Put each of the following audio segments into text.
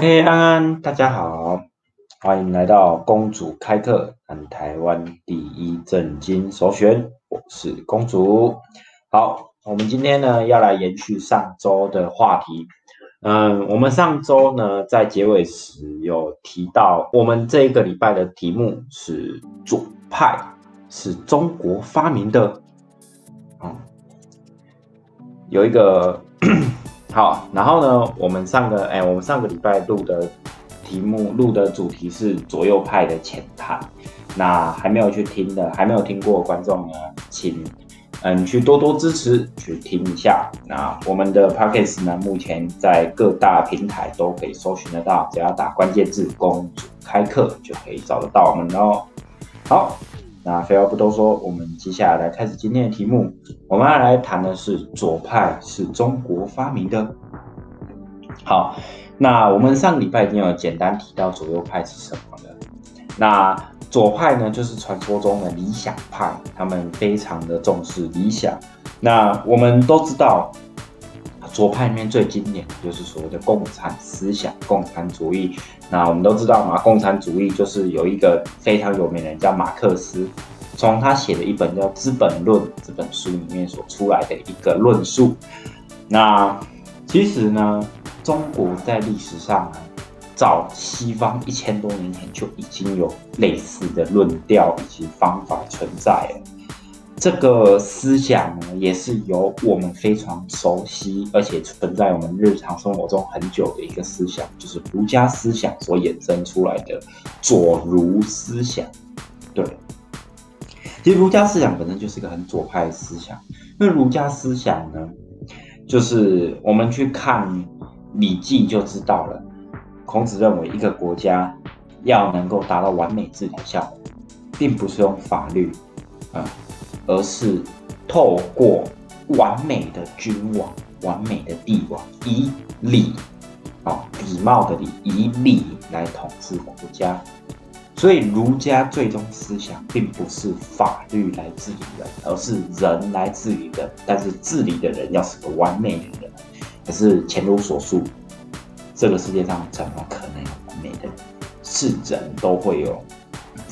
OK，安安，大家好，欢迎来到公主开课，台湾第一正经首选，我是公主。好，我们今天呢要来延续上周的话题。嗯，我们上周呢在结尾时有提到，我们这个礼拜的题目是左派是中国发明的。嗯，有一个。好，然后呢，我们上个哎，我们上个礼拜录的题目录的主题是左右派的浅谈。那还没有去听的，还没有听过的观众呢，请嗯去多多支持，去听一下。那我们的 podcast 呢，目前在各大平台都可以搜寻得到，只要打关键字“公主开课”就可以找得到我们哦。好。那废话不多说，我们接下来来开始今天的题目。我们要来谈的是左派是中国发明的。好，那我们上礼拜已经有简单提到左右派是什么了。那左派呢，就是传说中的理想派，他们非常的重视理想。那我们都知道。左派里面最经典的就是所谓的共产思想、共产主义。那我们都知道嘛，共产主义就是有一个非常有名的人叫马克思，从他写的一本叫《资本论》这本书里面所出来的一个论述。那其实呢，中国在历史上，早西方一千多年前就已经有类似的论调以及方法存在了。这个思想呢，也是由我们非常熟悉，而且存在我们日常生活中很久的一个思想，就是儒家思想所衍生出来的左儒思想。对，其实儒家思想本身就是一个很左派的思想。那儒家思想呢，就是我们去看《礼记》就知道了。孔子认为，一个国家要能够达到完美治理效果，并不是用法律，啊。而是透过完美的君王、完美的帝王，以礼，啊，礼貌的礼，以礼来统治国家。所以儒家最终思想并不是法律来治理人，而是人来治理人。但是治理的人要是个完美的人。可是前如所述，这个世界上怎么可能有完美的人？是人都会有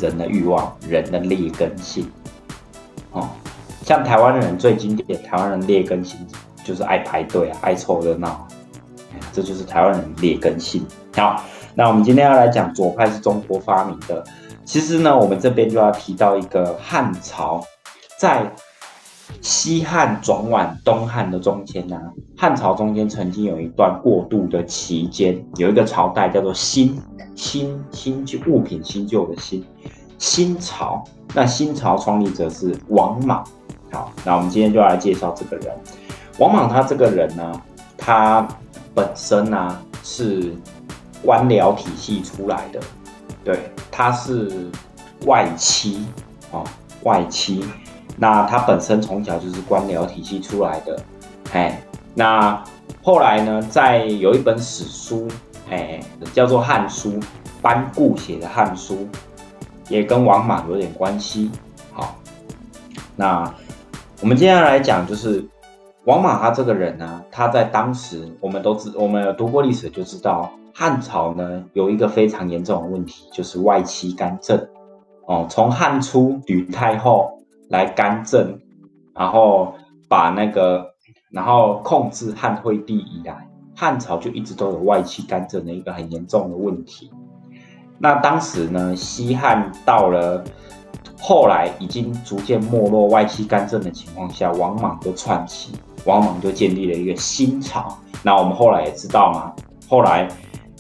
人的欲望，人的劣根性。哦，像台湾人最经典，台湾人劣根性就是爱排队啊，爱凑热闹，这就是台湾人劣根性。好，那我们今天要来讲左派是中国发明的。其实呢，我们这边就要提到一个汉朝，在西汉转往东汉的中间呢，汉朝中间曾经有一段过渡的期间，有一个朝代叫做新新新旧物品新旧的新。新朝，那新朝创立者是王莽。好，那我们今天就来介绍这个人。王莽他这个人呢，他本身呢是官僚体系出来的，对，他是外戚啊，外戚。那他本身从小就是官僚体系出来的，哎，那后来呢，在有一本史书，哎，叫做《汉书》，班固写的《汉书》。也跟王莽有点关系。好，那我们接下来讲，就是王莽他这个人呢，他在当时我们都知，我们有读过历史就知道，汉朝呢有一个非常严重的问题，就是外戚干政。哦，从汉初吕太后来干政，然后把那个，然后控制汉惠帝以来，汉朝就一直都有外戚干政的一个很严重的问题。那当时呢，西汉到了后来已经逐渐没落、外戚干政的情况下，王莽就篡起，王莽就建立了一个新朝。那我们后来也知道嘛，后来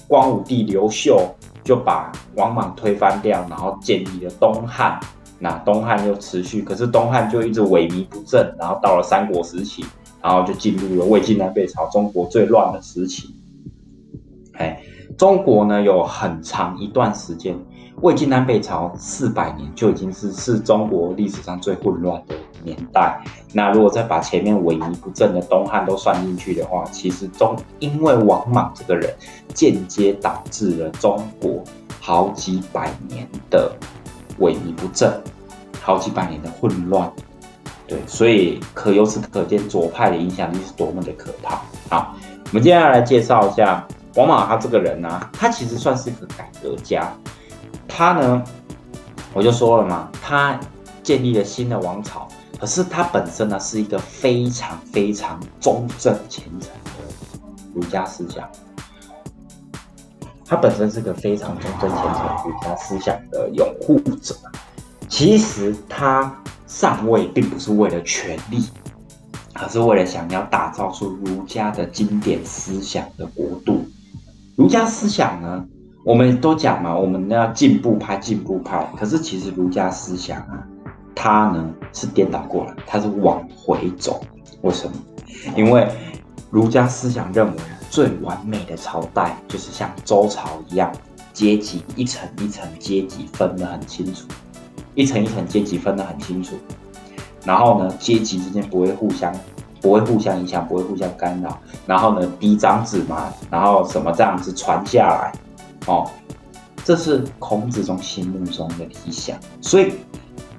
光武帝刘秀就把王莽推翻掉，然后建立了东汉。那东汉又持续，可是东汉就一直萎靡不振，然后到了三国时期，然后就进入了魏晋南北朝中国最乱的时期。哎。中国呢有很长一段时间，魏晋南北朝四百年就已经是是中国历史上最混乱的年代。那如果再把前面萎靡不振的东汉都算进去的话，其实中因为王莽这个人，间接导致了中国好几百年的萎靡不振，好几百年的混乱。对，所以可由此可见左派的影响力是多么的可怕。好，我们接下来介绍一下。王莽他这个人呢，他其实算是一个改革家。他呢，我就说了嘛，他建立了新的王朝，可是他本身呢是一个非常非常忠正虔诚的儒家思想。他本身是个非常忠贞虔诚儒家思想的拥护者。其实他上位并不是为了权力，而是为了想要打造出儒家的经典思想的国度。儒家思想呢，我们都讲嘛，我们要进步派，进步派。可是其实儒家思想啊，它呢是颠倒过来，它是往回走。为什么？因为儒家思想认为。最完美的朝代就是像周朝一样，阶级一层一层阶级分得很清楚，一层一层阶级分得很清楚。然后呢，阶级之间不会互相不会互相影响，不会互相干扰。然后呢，嫡长子嘛，然后什么这样子传下来，哦，这是孔子中心目中的理想。所以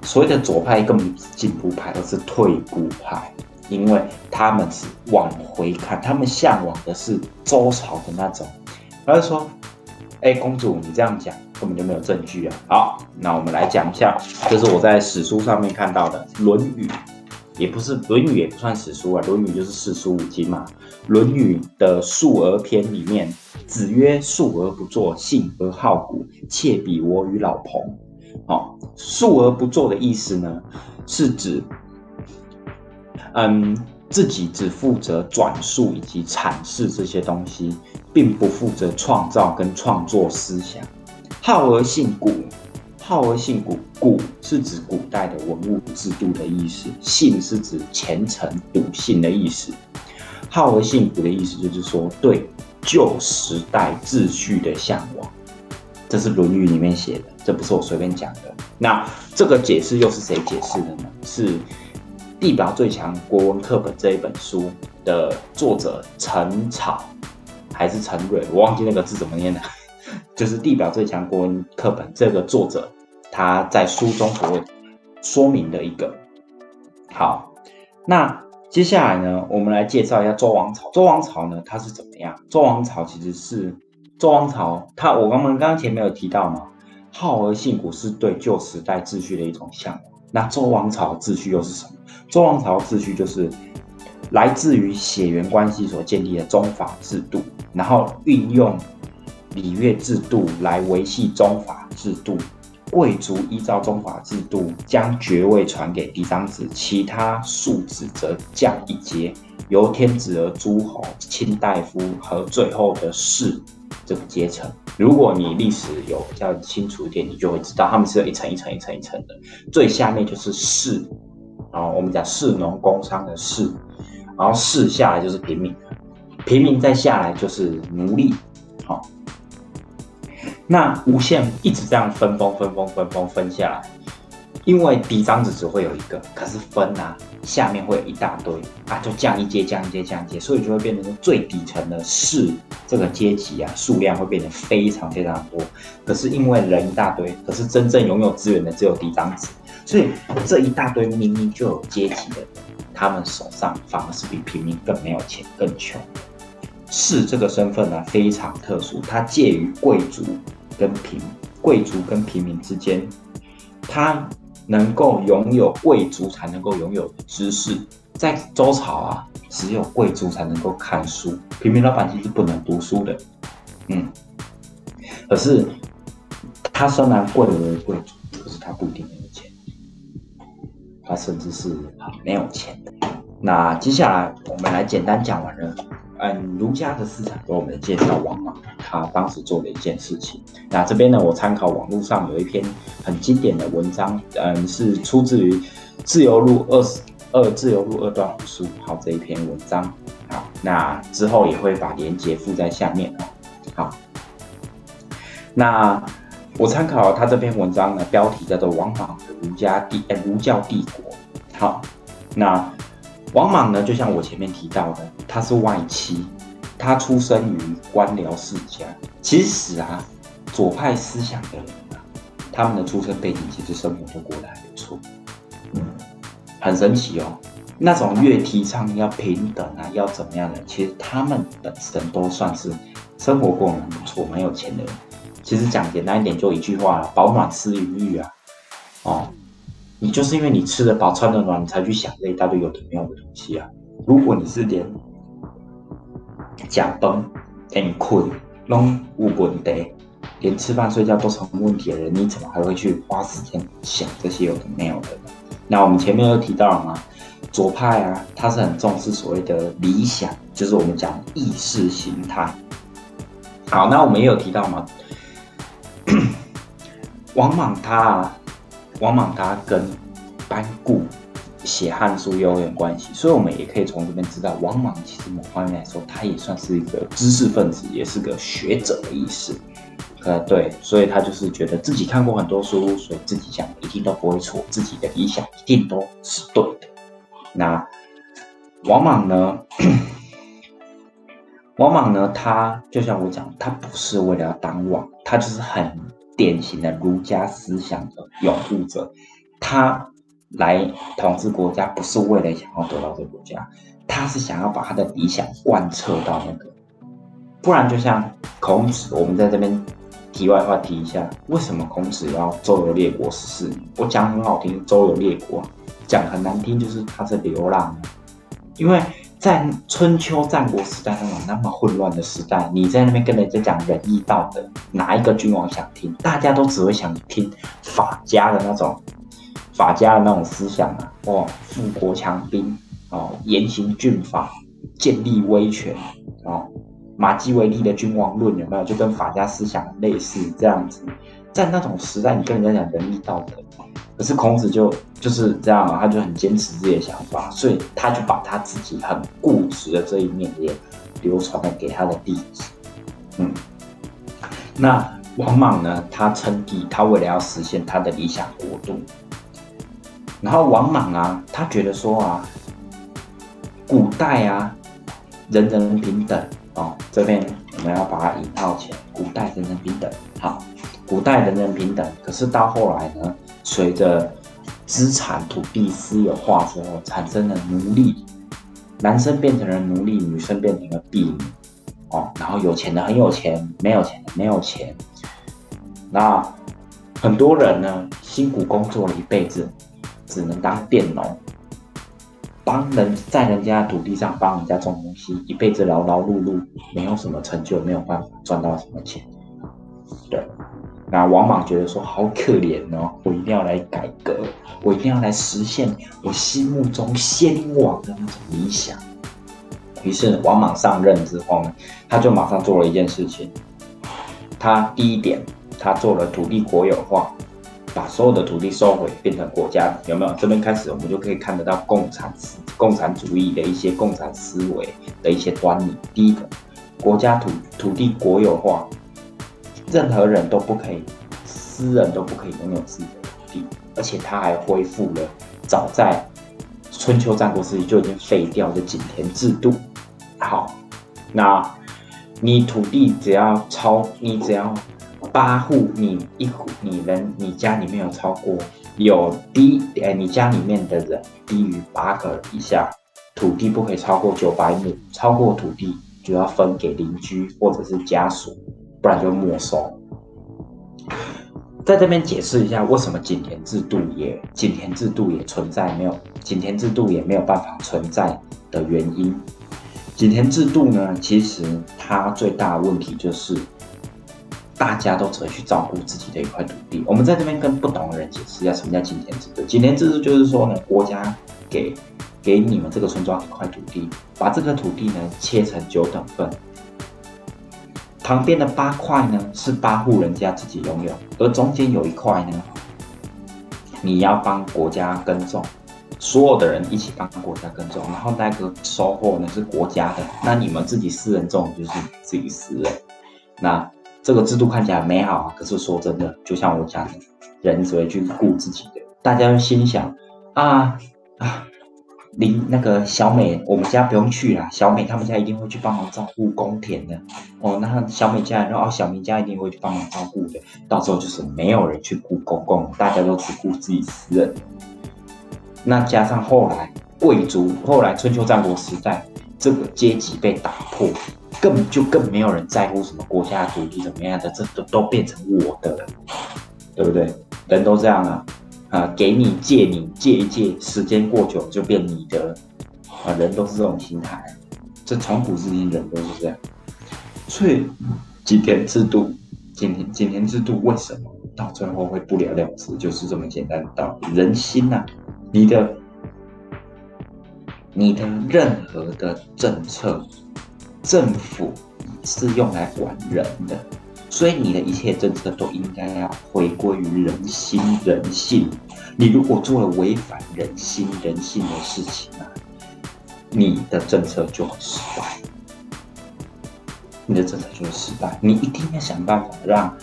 所谓的左派根本不是进步派，而是退步派。因为他们是往回看，他们向往的是周朝的那种。他就说：“哎，公主，你这样讲根本就没有证据啊！”好，那我们来讲一下，这是我在史书上面看到的《论语》，也不是《论语》，也不算史书啊，《论语》就是四书五经嘛。《论语》的述而篇里面，子曰：“述而不作，信而好古，窃比我与老彭。”好，述而不作的意思呢，是指。嗯，自己只负责转述以及阐释这些东西，并不负责创造跟创作思想。好而信古，好而信古，古是指古代的文物制度的意思，信是指虔诚笃信的意思。好而信古的意思就是说，对旧时代秩序的向往。这是《论语》里面写的，这不是我随便讲的。那这个解释又是谁解释的呢？是。《地表最强国文课本》这一本书的作者陈草还是陈蕊，我忘记那个字怎么念了。就是《地表最强国文课本》这个作者他在书中所说明的一个。好，那接下来呢，我们来介绍一下周王朝。周王朝呢，它是怎么样？周王朝其实是周王朝，它我刚刚刚前面有提到嘛，好而信古是对旧时代秩序的一种向往。那周王朝秩序又是什么？周王朝秩序就是来自于血缘关系所建立的宗法制度，然后运用礼乐制度来维系宗法制度。贵族依照宗法制度将爵位传给嫡长子，其他庶子则降一阶，由天子而诸侯、卿大夫和最后的士这个阶层。如果你历史有比较清楚一点，你就会知道他们是一层一层一层一层的，最下面就是士。然后我们讲士农工商的士，然后士下来就是平民，平民再下来就是奴隶。好，那无限一直这样分封分封分封分下来，因为嫡长子只会有一个，可是分啊下面会有一大堆啊，就降一阶降一阶降一阶，所以就会变成最底层的士这个阶级啊，数量会变得非常非常多。可是因为人一大堆，可是真正拥有资源的只有嫡长子。所以这一大堆明明就有阶级的人，他们手上反而是比平民更没有钱、更穷。士这个身份呢非常特殊，它介于贵族跟平贵族跟平民之间，他能够拥有贵族才能够拥有的知识。在周朝啊，只有贵族才能够看书，平民老百姓是不能读书的。嗯，可是他虽然贵为贵族，可是他不一定有钱。他甚至是没有钱的。那接下来我们来简单讲完了，嗯，儒家的思想给我们介绍王莽他当时做的一件事情。那这边呢，我参考网络上有一篇很经典的文章，嗯，是出自于《自由路二十二自由路二段五十五号》这一篇文章。好，那之后也会把链接附在下面哦。好，那。我参考他这篇文章呢，标题叫做《王莽的儒家帝儒教帝国》。好，那王莽呢，就像我前面提到的，他是外戚，他出生于官僚世家。其实啊，左派思想的人啊，他们的出生背景其实生活都过得还不错，嗯，很神奇哦。那种越提倡要平等啊，要怎么样的，其实他们本身都算是生活过得很不错、蛮有钱的人。其实讲简单一点，就一句话了：饱暖思淫欲啊。哦，你就是因为你吃得饱、穿得暖，你才去想这一大堆有的没有的东西啊。如果你是连假崩、连困、拢无问题，连吃饭睡觉都成问题的人，你怎么还会去花时间想这些有的没有的呢？那我们前面有提到了嘛，左派啊，他是很重视所谓的理想，就是我们讲意识形态。好，那我们也有提到嘛，王莽他，王莽他跟班固写汉书也有点关系，所以我们也可以从这边知道，王莽其实某方面来说，他也算是一个知识分子，也是个学者的意思。呃，对，所以他就是觉得自己看过很多书，所以自己讲一定都不会错，自己的理想一定都是对的。那王莽呢？王莽呢？他就像我讲，他不是为了要当王，他就是很典型的儒家思想的拥护者。他来统治国家，不是为了想要得到这个国家，他是想要把他的理想贯彻到那个。不然，就像孔子，我们在这边。题外话提一下，为什么孔子要周游列国十四年？我讲很好听，周游列国；讲很难听，就是他是流浪。因为在春秋战国时代那种那么混乱的时代，你在那边跟人家讲仁义道德，哪一个君王想听？大家都只会想听法家的那种法家的那种思想啊！哦，富国强兵哦，严刑峻法，建立威权哦。马基维利的君王论有没有就跟法家思想类似这样子？在那种时代，你跟人家讲仁义道德，可是孔子就就是这样，他就很坚持自己的想法，所以他就把他自己很固执的这一面也流传了给他的弟子。嗯，那王莽呢？他称帝，他为了要实现他的理想国度，然后王莽啊，他觉得说啊，古代啊，人人平等。哦，这边我们要把它引号起来。古代人人平等，好，古代人人平等。可是到后来呢，随着资产土地私有化之后，产生了奴隶，男生变成了奴隶，女生变成了婢女。哦，然后有钱的很有钱，没有钱的没有钱。那很多人呢，辛苦工作了一辈子，只能当佃农。帮人在人家土地上帮人家种东西，一辈子劳劳碌碌，没有什么成就，没有办法赚到什么钱。对，那王莽觉得说好可怜哦，我一定要来改革，我一定要来实现我心目中先王的那种理想。于是王莽上任之后呢，他就马上做了一件事情，他第一点，他做了土地国有化。把所有的土地收回，变成国家，有没有？这边开始，我们就可以看得到共产、共产主义的一些共产思维的一些端倪。第一个，国家土土地国有化，任何人都不可以，私人都不可以拥有自己的土地，而且他还恢复了早在春秋战国时期就已经废掉的井田制度。好，那你土地只要超，你只要。八户，你一户，你人，你家里面有超过有低，哎，你家里面的人低于八个以下，土地不可以超过九百亩，超过土地就要分给邻居或者是家属，不然就没收。在这边解释一下，为什么井田制度也井田制度也存在没有井田制度也没有办法存在的原因。井田制度呢，其实它最大的问题就是。大家都只会去照顾自己的一块土地。我们在这边跟不懂的人解释一下什么叫井田制度。井田制度就是说呢，国家给给你们这个村庄一块土地，把这个土地呢切成九等份，旁边的八块呢是八户人家自己拥有，而中间有一块呢，你要帮国家耕种，所有的人一起帮国家耕种，然后那个收获呢是国家的，那你们自己私人种就是自己私人，那。这个制度看起来美好，可是说真的，就像我讲的，人只会去顾自己的。大家心想啊啊，林那个小美，我们家不用去了，小美他们家一定会去帮忙照顾公田的。哦，那小美家，然后小明家一定会去帮忙照顾的。到时候就是没有人去顾公共，大家都只顾自己私人。那加上后来贵族，后来春秋战国时代，这个阶级被打破，根本就更没有人在乎什么国家独立怎么样的，这都都变成我的了，对不对？人都这样啊，啊，给你借你借一借，时间过久就变你的，啊，人都是这种心态，这从古至今人都是这样，所以吉田制度，今天今天制度为什么到最后会不了了之？就是这么简单的道理，人心呐，你的。你的任何的政策，政府是用来管人的，所以你的一切政策都应该要回归于人心、人性。你如果做了违反人心、人性的事情啊，你的政策就会失败。你的政策就会失败。你一定要想办法让，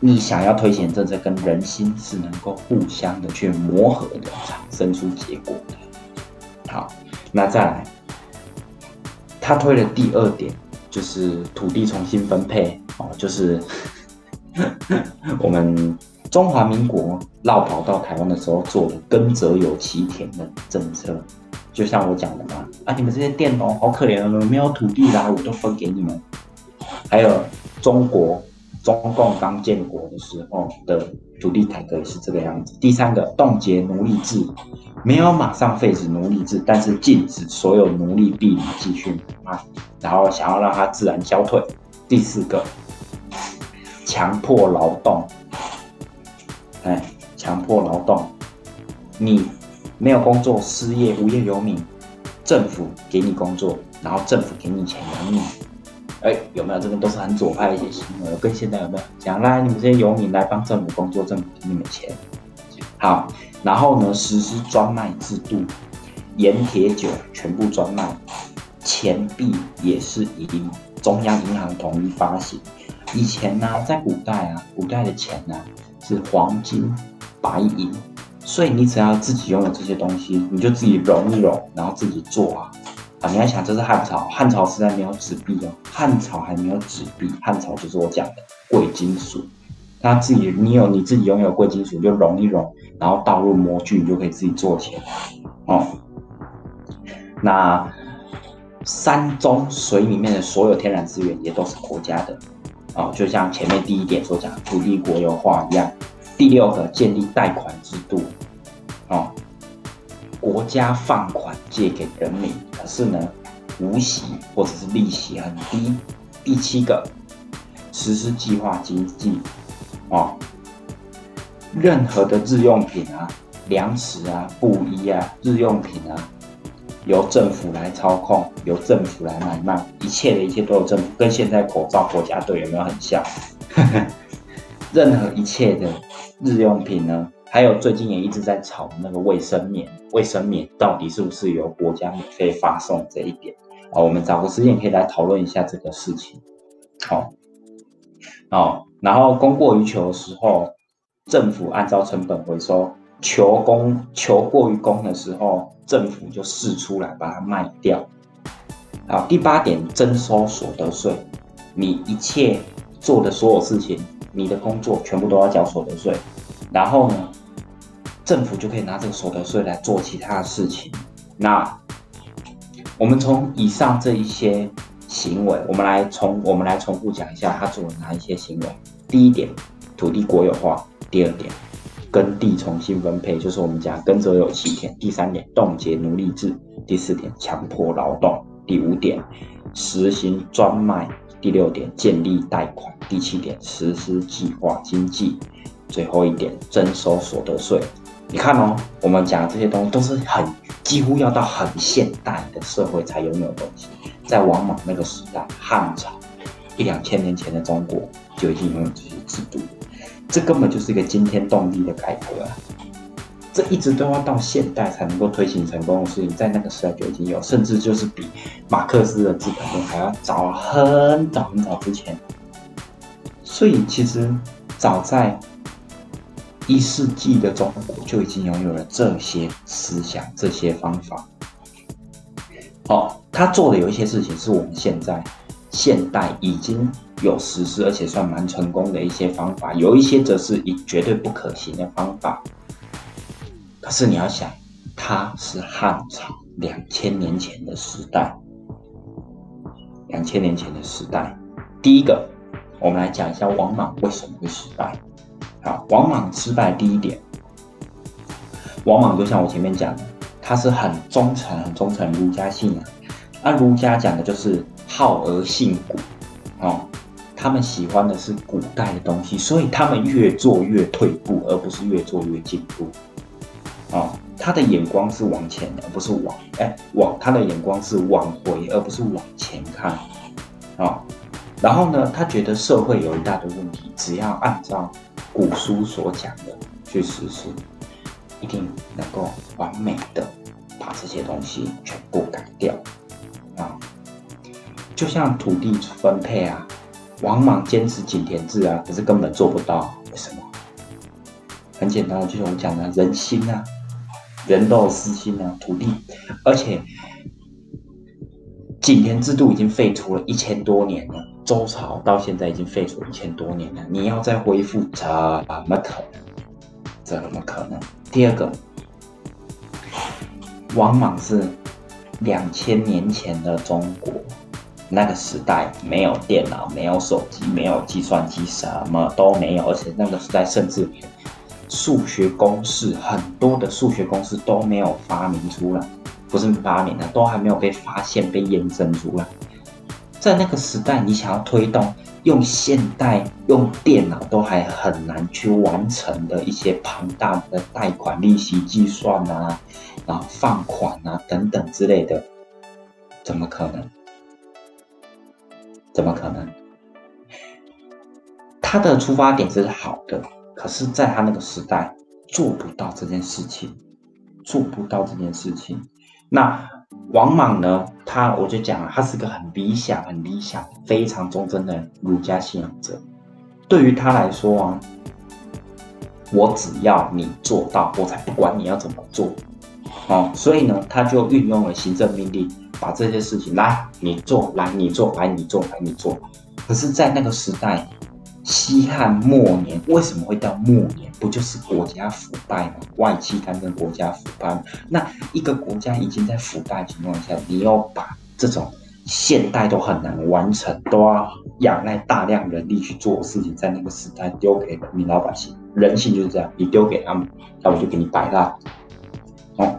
你想要推行政策跟人心是能够互相的去磨合的，产生出结果的。好，那再来，他推的第二点就是土地重新分配哦，就是 我们中华民国绕跑到台湾的时候做的“耕者有其田”的政策，就像我讲的嘛，啊，你们这些佃农好可怜啊，没有土地啦，我都分给你们。还有中国中共刚建国的时候的土地改革也是这个样子。第三个，冻结奴隶制。没有马上废止奴隶制，但是禁止所有奴隶婢女继续卖，然后想要让它自然消退。第四个，强迫劳动，哎，强迫劳动，你没有工作，失业，无业游民，政府给你工作，然后政府给你钱养你，哎，有没有？这个都是很左派的一些行为，跟现在有没有？讲来，你们这些游民来帮政府工作，政府给你们钱，好。然后呢，实施专卖制度，盐铁酒全部专卖，钱币也是以中央银行统一发行。以前呢，在古代啊，古代的钱呢是黄金、白银，所以你只要自己拥有这些东西，你就自己融一融，然后自己做啊。啊，你要想，这是汉朝，汉朝时代没有纸币哦，汉朝还没有纸币，汉朝就是我讲的贵金属。他自己，你有你自己拥有贵金属，就融一融，然后倒入模具，你就可以自己做钱哦。那山中水里面的所有天然资源也都是国家的哦，就像前面第一点所讲土地国有化一样。第六个，建立贷款制度哦，国家放款借给人民，可是呢，无息或者是利息很低。第七个，实施计划经济。哦，任何的日用品啊、粮食啊、布衣啊、日用品啊，由政府来操控，由政府来买卖，一切的一切都有政府，跟现在口罩国家队有没有很像？任何一切的日用品呢，还有最近也一直在炒那个卫生棉，卫生棉到底是不是由国家免费发送这一点？啊，我们找个时间可以来讨论一下这个事情。好，哦。然后供过于求的时候，政府按照成本回收；求供求过于供的时候，政府就试出来把它卖掉。好，第八点，征收所得税。你一切做的所有事情，你的工作全部都要缴所得税。然后呢，政府就可以拿这个所得税来做其他的事情。那我们从以上这一些。行为，我们来重我们来重复讲一下他做了哪一些行为。第一点，土地国有化；第二点，耕地重新分配，就是我们讲耕者有其田；第三点，冻结奴隶制；第四点，强迫劳动；第五点，实行专卖；第六点，建立贷款；第七点，实施计划经济；最后一点，征收所得税。你看哦，我们讲的这些东西都是很几乎要到很现代的社会才拥有的东西。在王莽那个时代，汉朝一两千年前的中国就已经拥有这些制度，这根本就是一个惊天动地的改革啊！这一直都要到现代才能够推行成功的事情，在那个时代就已经有，甚至就是比马克思的《资本论》还要早很早很早之前。所以，其实早在一世纪的中国就已经拥有了这些思想、这些方法。好。他做的有一些事情是我们现在现代已经有实施，而且算蛮成功的一些方法，有一些则是以绝对不可行的方法。可是你要想，他是汉朝两千年前的时代，两千年前的时代。第一个，我们来讲一下王莽为什么会失败。好，王莽失败第一点，王莽就像我前面讲的，他是很忠诚、很忠诚儒家信仰。那儒家讲的就是好而信古，哦，他们喜欢的是古代的东西，所以他们越做越退步，而不是越做越进步。哦，他的眼光是往前的，而不是往哎往他的眼光是往回，而不是往前看。哦，然后呢，他觉得社会有一大堆问题，只要按照古书所讲的去实施，一定能够完美的把这些东西全部改掉。啊，就像土地分配啊，王莽坚持井田制啊，可是根本做不到。为什么？很简单，就是我讲的，人心啊，人都有私心啊，土地，而且井田制度已经废除了一千多年了，周朝到现在已经废除一千多年了，你要再恢复，怎么可能？怎么可能？第二个，王莽是。两千年前的中国，那个时代没有电脑，没有手机，没有计算机，什么都没有。而且那个时代甚至数学公式，很多的数学公式都没有发明出来，不是发明的，都还没有被发现、被验证出来。在那个时代，你想要推动用现代用电脑都还很难去完成的一些庞大的贷款利息计算啊。然后放款啊，等等之类的，怎么可能？怎么可能？他的出发点是好的，可是，在他那个时代做不到这件事情，做不到这件事情。那王莽呢？他我就讲了，他是个很理想、很理想、非常忠贞的儒家信仰者。对于他来说啊，我只要你做到，我才不管你要怎么做。哦，所以呢，他就运用了行政命令，把这些事情来你做，来你做，来你做，来你做。可是，在那个时代，西汉末年为什么会到末年？不就是国家腐败吗？外戚干政，国家腐败。那一个国家已经在腐败情况下，你要把这种现代都很难完成，都要仰赖大量人力去做事情，在那个时代丢给人民老百姓，人性就是这样，你丢给他们，那我就给你摆烂。哦。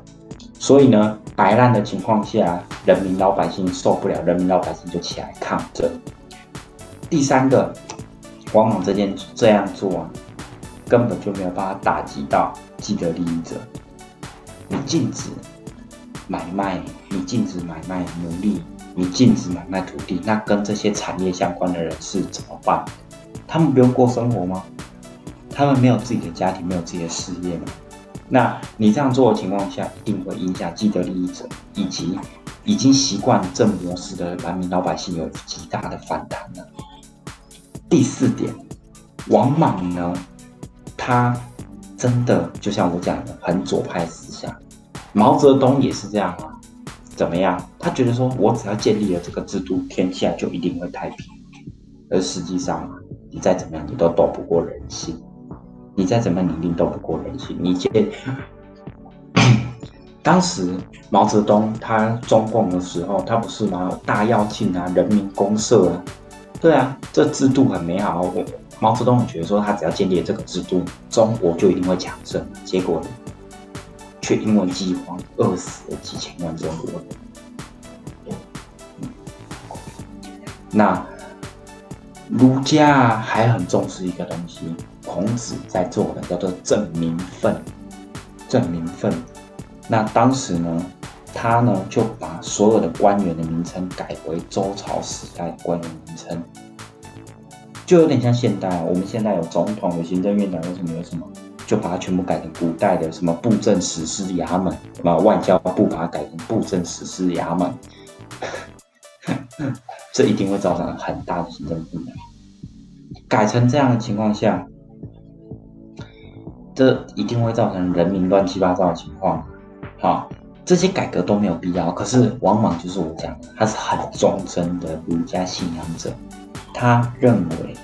所以呢，摆烂的情况下，人民老百姓受不了，人民老百姓就起来抗争。第三个，王莽这件这样做啊，根本就没有办法打击到既得利益者。你禁止买卖，你禁止买卖奴隶，你禁止买卖土地，那跟这些产业相关的人是怎么办？他们不用过生活吗？他们没有自己的家庭，没有自己的事业吗？那你这样做的情况下，一定会影响既得利益者以及已经习惯这模式的人民老百姓有极大的反弹了。第四点，王莽呢，他真的就像我讲的，很左派思想。毛泽东也是这样啊，怎么样？他觉得说我只要建立了这个制度，天下就一定会太平。而实际上，你再怎么样，你都斗不过人性。你再怎么努力都不过人性。你见 当时毛泽东他中共的时候，他不是吗？大跃进啊，人民公社啊，对啊，这制度很美好。我毛泽东觉得说，他只要建立这个制度，中国就一定会强盛。结果却因为饥荒饿死了几千万中国人。那儒家还很重视一个东西。孔子在做的叫做正名分，正名分。那当时呢，他呢就把所有的官员的名称改为周朝时代官员名称，就有点像现代。我们现在有总统、有行政院长，有什么有什么，就把它全部改成古代的什么布政使司衙门，什么外交部把它改成布政使司衙门，这一定会造成很大的行政困难。改成这样的情况下。这一定会造成人民乱七八糟的情况，好，这些改革都没有必要。可是往往就是我讲，他是很忠贞的儒家信仰者，他认为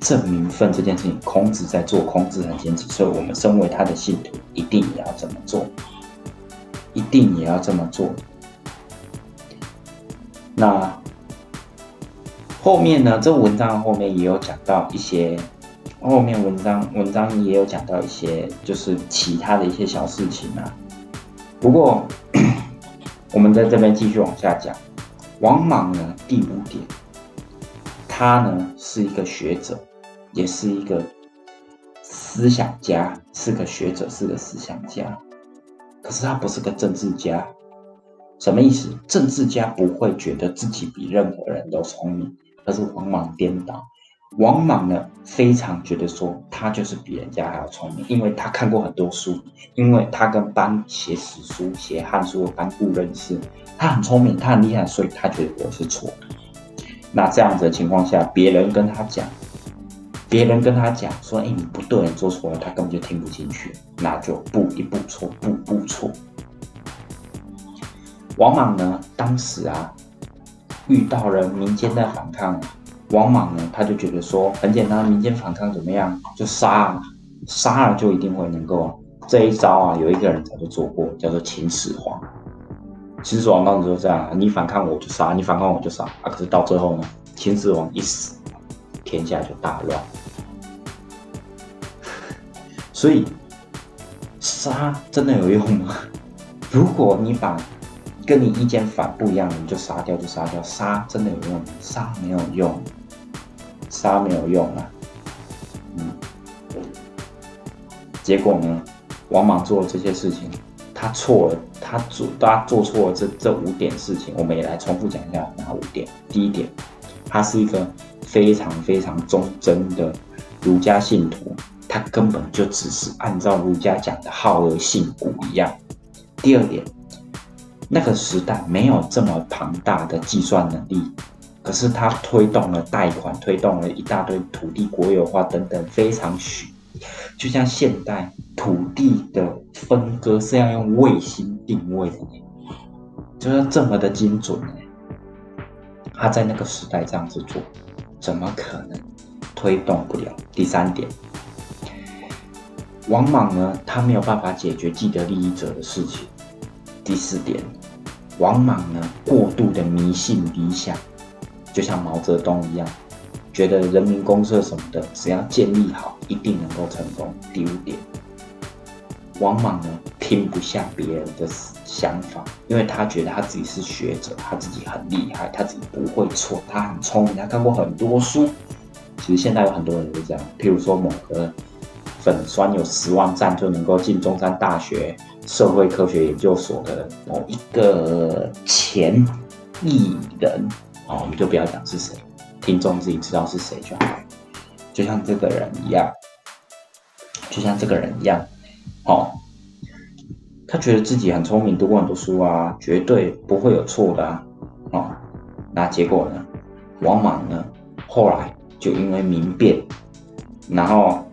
正名分这件事情，孔子在做，孔子很坚持，所以我们身为他的信徒，一定也要这么做。一定也要这么做。那后面呢？这文章后面也有讲到一些，后面文章文章也有讲到一些，就是其他的一些小事情啊。不过 我们在这边继续往下讲。王莽呢，第五点，他呢是一个学者，也是一个思想家，是个学者，是个思想家。可是他不是个政治家，什么意思？政治家不会觉得自己比任何人都聪明。可是王莽颠倒，王莽呢非常觉得说他就是比人家还要聪明，因为他看过很多书，因为他跟班写史书、写汉书的班固认识，他很聪明，他很厉害，所以他觉得我是错的。那这样子的情况下，别人跟他讲，别人跟他讲说，哎，你不对，你做错了，他根本就听不进去，那就步一步错，步步错。王莽呢，当时啊。遇到了民间的反抗，王莽呢，他就觉得说很简单，民间反抗怎么样，就杀，杀了就一定会能够。这一招啊，有一个人早就做过，叫做秦始皇。秦始皇当时就这样，你反抗我就杀，你反抗我就杀。可是到最后呢，秦始皇一死，天下就大乱。所以杀真的有用吗？如果你把跟你意见反不一样的，你就杀掉就杀掉，杀真的有用吗？杀没有用，杀没有用啊。嗯，结果呢，王莽做了这些事情，他错了，他做他做错了这这五点事情，我们也来重复讲一下哪五点。第一点，他是一个非常非常忠贞的儒家信徒，他根本就只是按照儒家讲的好恶信古一样。第二点。那个时代没有这么庞大的计算能力，可是他推动了贷款，推动了一大堆土地国有化等等，非常许，就像现代土地的分割是要用卫星定位的，就是这么的精准。他在那个时代这样子做，怎么可能推动不了？第三点，王莽呢，他没有办法解决既得利益者的事情。第四点。王莽呢，过度的迷信理想，就像毛泽东一样，觉得人民公社什么的，只要建立好，一定能够成功。第五点，王莽呢，听不下别人的想法，因为他觉得他自己是学者，他自己很厉害，他自己不会错，他很聪明，他看过很多书。其实现在有很多人都这样，譬如说某个粉酸有十万赞就能够进中山大学。社会科学研究所的某一个前艺人，哦，我们就不要讲是谁，听众自己知道是谁就好。就像这个人一样，就像这个人一样，哦，他觉得自己很聪明，读过很多书啊，绝对不会有错的啊，哦，那结果呢？王莽呢？后来就因为民变，然后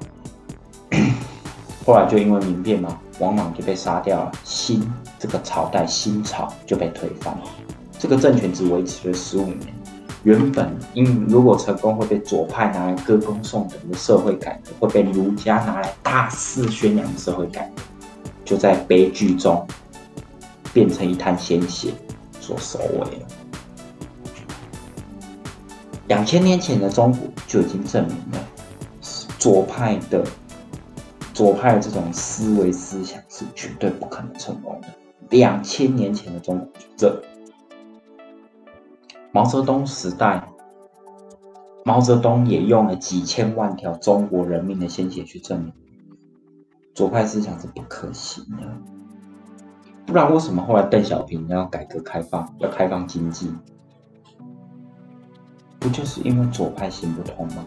后来就因为民变嘛。王莽就被杀掉了，新这个朝代新朝就被推翻了，这个政权只维持了十五年。原本因如果成功会被左派拿来歌功颂德的社会改革，会被儒家拿来大肆宣扬的社会改革，就在悲剧中变成一滩鲜血所收尾了。两千年前的中国就已经证明了左派的。左派的这种思维思想是绝对不可能成功的。两千年前的中国，这毛泽东时代，毛泽东也用了几千万条中国人民的鲜血去证明左派思想是不可行的。不然为什么后来邓小平要改革开放，要开放经济？不就是因为左派行不通吗？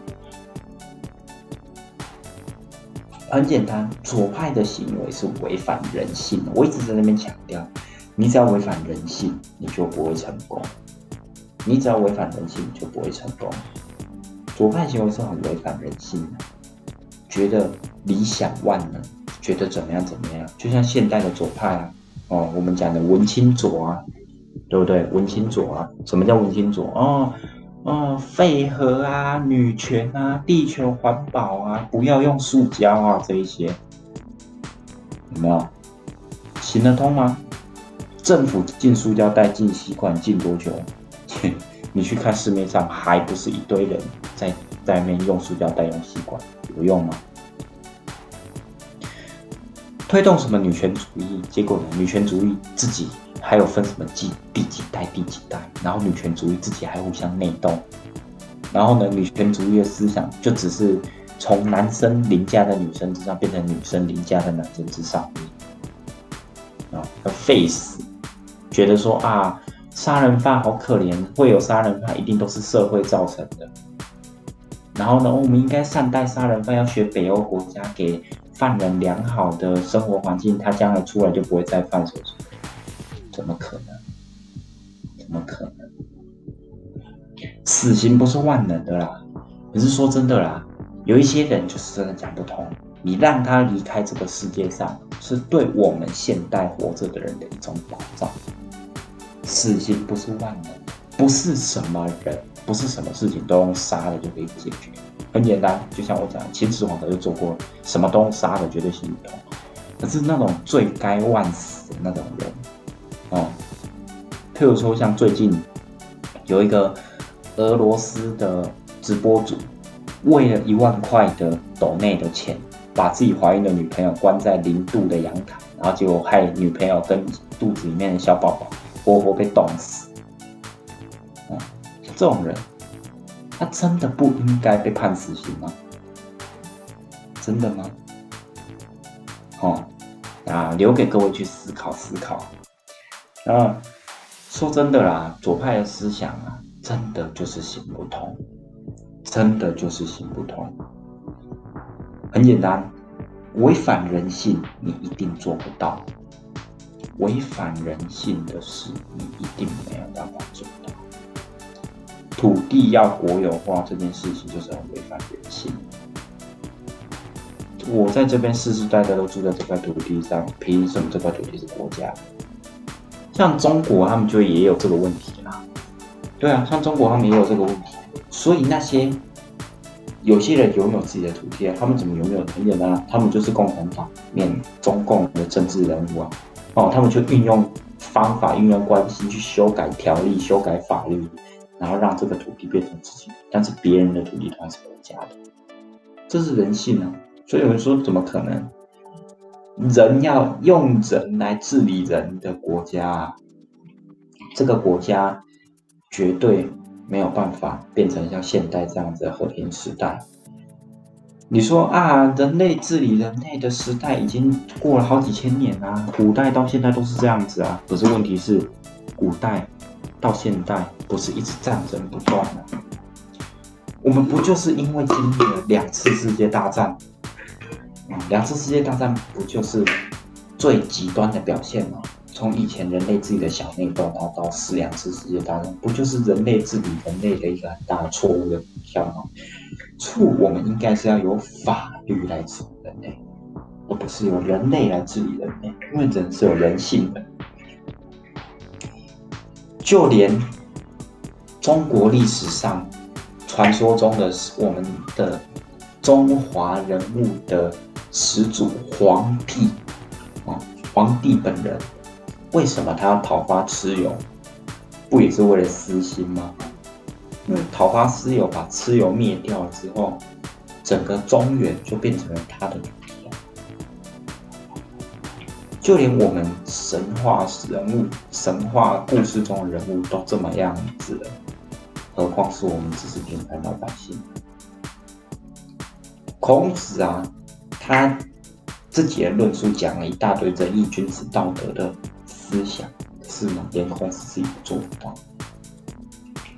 很简单，左派的行为是违反人性的。我一直在那边强调，你只要违反人性，你就不会成功。你只要违反人性，就不会成功。左派行为是很违反人性的，觉得理想万能，觉得怎么样怎么样，就像现代的左派啊，哦，我们讲的文青左啊，对不对？文青左啊，什么叫文青左？哦。哦，废核啊，女权啊，地球环保啊，不要用塑胶啊，这一些有没有行得通吗？政府禁塑胶袋、禁吸管禁多久？你去看市面上，还不是一堆人在在面用塑胶袋、用吸管，有用吗？推动什么女权主义？结果呢？女权主义自己还有分什么几第几代、第几代，然后女权主义自己还互相内斗，然后呢？女权主义的思想就只是从男生凌驾在女生之上，变成女生凌驾在男生之上，啊，要废死，觉得说啊，杀人犯好可怜，会有杀人犯一定都是社会造成的。然后呢，我们应该善待杀人犯，要学北欧国家给。犯人良好的生活环境，他将来出来就不会再犯错。怎么可能？怎么可能？死刑不是万能的啦。可是说真的啦，有一些人就是真的讲不通。你让他离开这个世界上，是对我们现代活着的人的一种保障。死刑不是万能，不是什么人，不是什么事情都用杀了就可以解决。很简单，就像我讲，秦始皇早就做过，什么都杀的绝对行不通。可是那种罪该万死的那种人，哦，譬如说像最近有一个俄罗斯的直播主，为了一万块的斗内的钱，把自己怀孕的女朋友关在零度的阳台，然后结果害女朋友跟肚子里面的小宝宝活活被冻死。啊，这种人。他真的不应该被判死刑吗？真的吗？哦，啊，留给各位去思考思考。啊，说真的啦，左派的思想啊，真的就是行不通，真的就是行不通。很简单，违反人性，你一定做不到；违反人性的事，你一定没有办法做到。土地要国有化这件事情就是很违反人性。我在这边世世代代都住在这块土地上，凭什么这块土地是国家？像中国他们就也有这个问题啦。对啊，像中国他们也有这个问题。所以那些有些人拥有自己的土地，他们怎么拥有？很简单，他们就是共产党面中共的政治人物啊。哦，他们就运用方法、运用关系去修改条例、修改法律。然后让这个土地变成自己的，但是别人的土地还是国家的，这是人性啊！所以有人说，怎么可能？人要用人来治理人的国家，这个国家绝对没有办法变成像现代这样子的和平时代。你说啊，人类治理人类的时代已经过了好几千年啊，古代到现在都是这样子啊。可是问题是，古代。到现代不是一直战争不断吗？我们不就是因为经历了两次世界大战？两次世界大战不就是最极端的表现吗？从以前人类自己的小内斗，然后到四两次世界大战，不就是人类治理人类的一个很大的错误的方向吗？醋，我们应该是要由法律来处理的，而不是由人类来治理人类，因为人是有人性的。就连中国历史上传说中的我们的中华人物的始祖皇帝啊，皇帝本人，为什么他要讨伐蚩尤？不也是为了私心吗？因为讨伐蚩尤，把蚩尤灭掉之后，整个中原就变成了他的。就连我们神话人物、神话故事中的人物都这么样子了，何况是我们只是平凡老百姓？孔子啊，他自己的论述讲了一大堆仁义君子道德的思想，是吗？连孔子自己都做不到。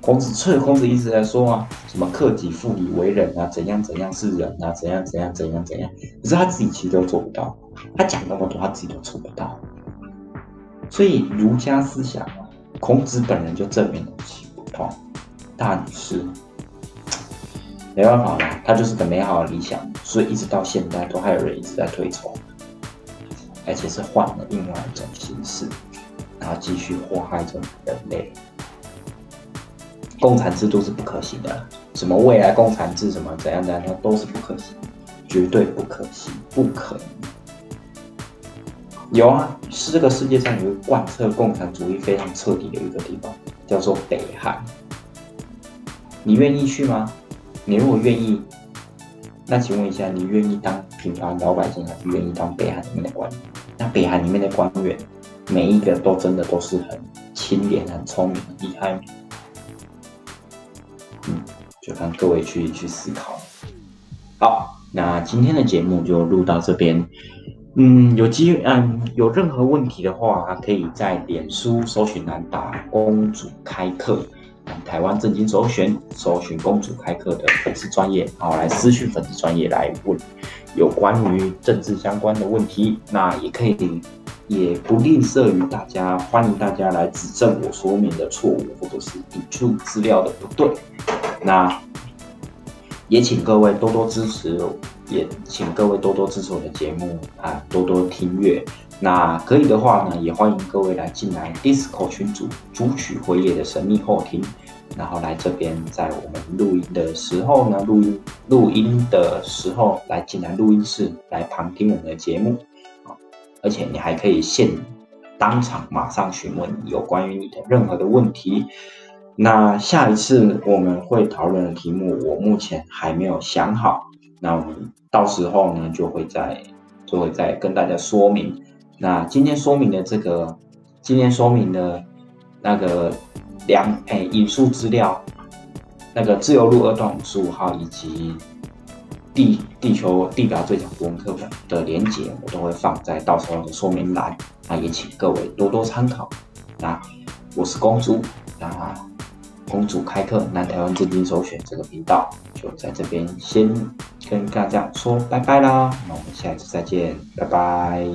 孔子，所以孔子一直在说啊，什么克己复礼为仁啊，怎样怎样是仁啊，怎样怎样怎样怎样，可是他自己其实都做不到。他讲那么多，他自己都做不到，所以儒家思想啊，孔子本人就证明了行不通。大女士没办法了，他就是个美好的理想，所以一直到现在都还有人一直在推崇，而且是换了另外一种形式，然后继续祸害着人类。共产制度是不可行的，什么未来共产制什么怎样怎样，都是不可行，绝对不可行，不可能。有啊，是这个世界上有一个贯彻共产主义非常彻底的一个地方，叫做北韩。你愿意去吗？你如果愿意，那请问一下，你愿意当平凡老百姓，还是愿意当北韩里面的官员？那北韩里面的官员，每一个都真的都是很清廉、很聪明、很厉害。就让各位去去思考。好，那今天的节目就录到这边。嗯，有机嗯有任何问题的话，可以在脸书搜寻栏打“公主开课”，台湾正经首选，搜寻“公主开课”的粉丝专业，好来私讯粉丝专业来问有关于政治相关的问题。那也可以，也不吝啬于大家，欢迎大家来指正我说明的错误，或者是引出资料的不对。那也请各位多多支持。也请各位多多支持我的节目啊，多多听阅。那可以的话呢，也欢迎各位来进来 DISCO 群组，主曲回野的神秘后庭，然后来这边在我们录音的时候呢，录音录音的时候来进来录音室来旁听我们的节目，而且你还可以现当场马上询问有关于你的任何的问题。那下一次我们会讨论的题目，我目前还没有想好。那我们到时候呢，就会再就会再跟大家说明。那今天说明的这个，今天说明的那个两哎引述资料，那个自由路二段五十五号以及地地球地表最强国文课本的连接，我都会放在到时候的说明栏。那也请各位多多参考。那我是公主，那公主开课南台湾正经首选这个频道就在这边先。跟大家说拜拜啦，那我们下一次再见，拜拜。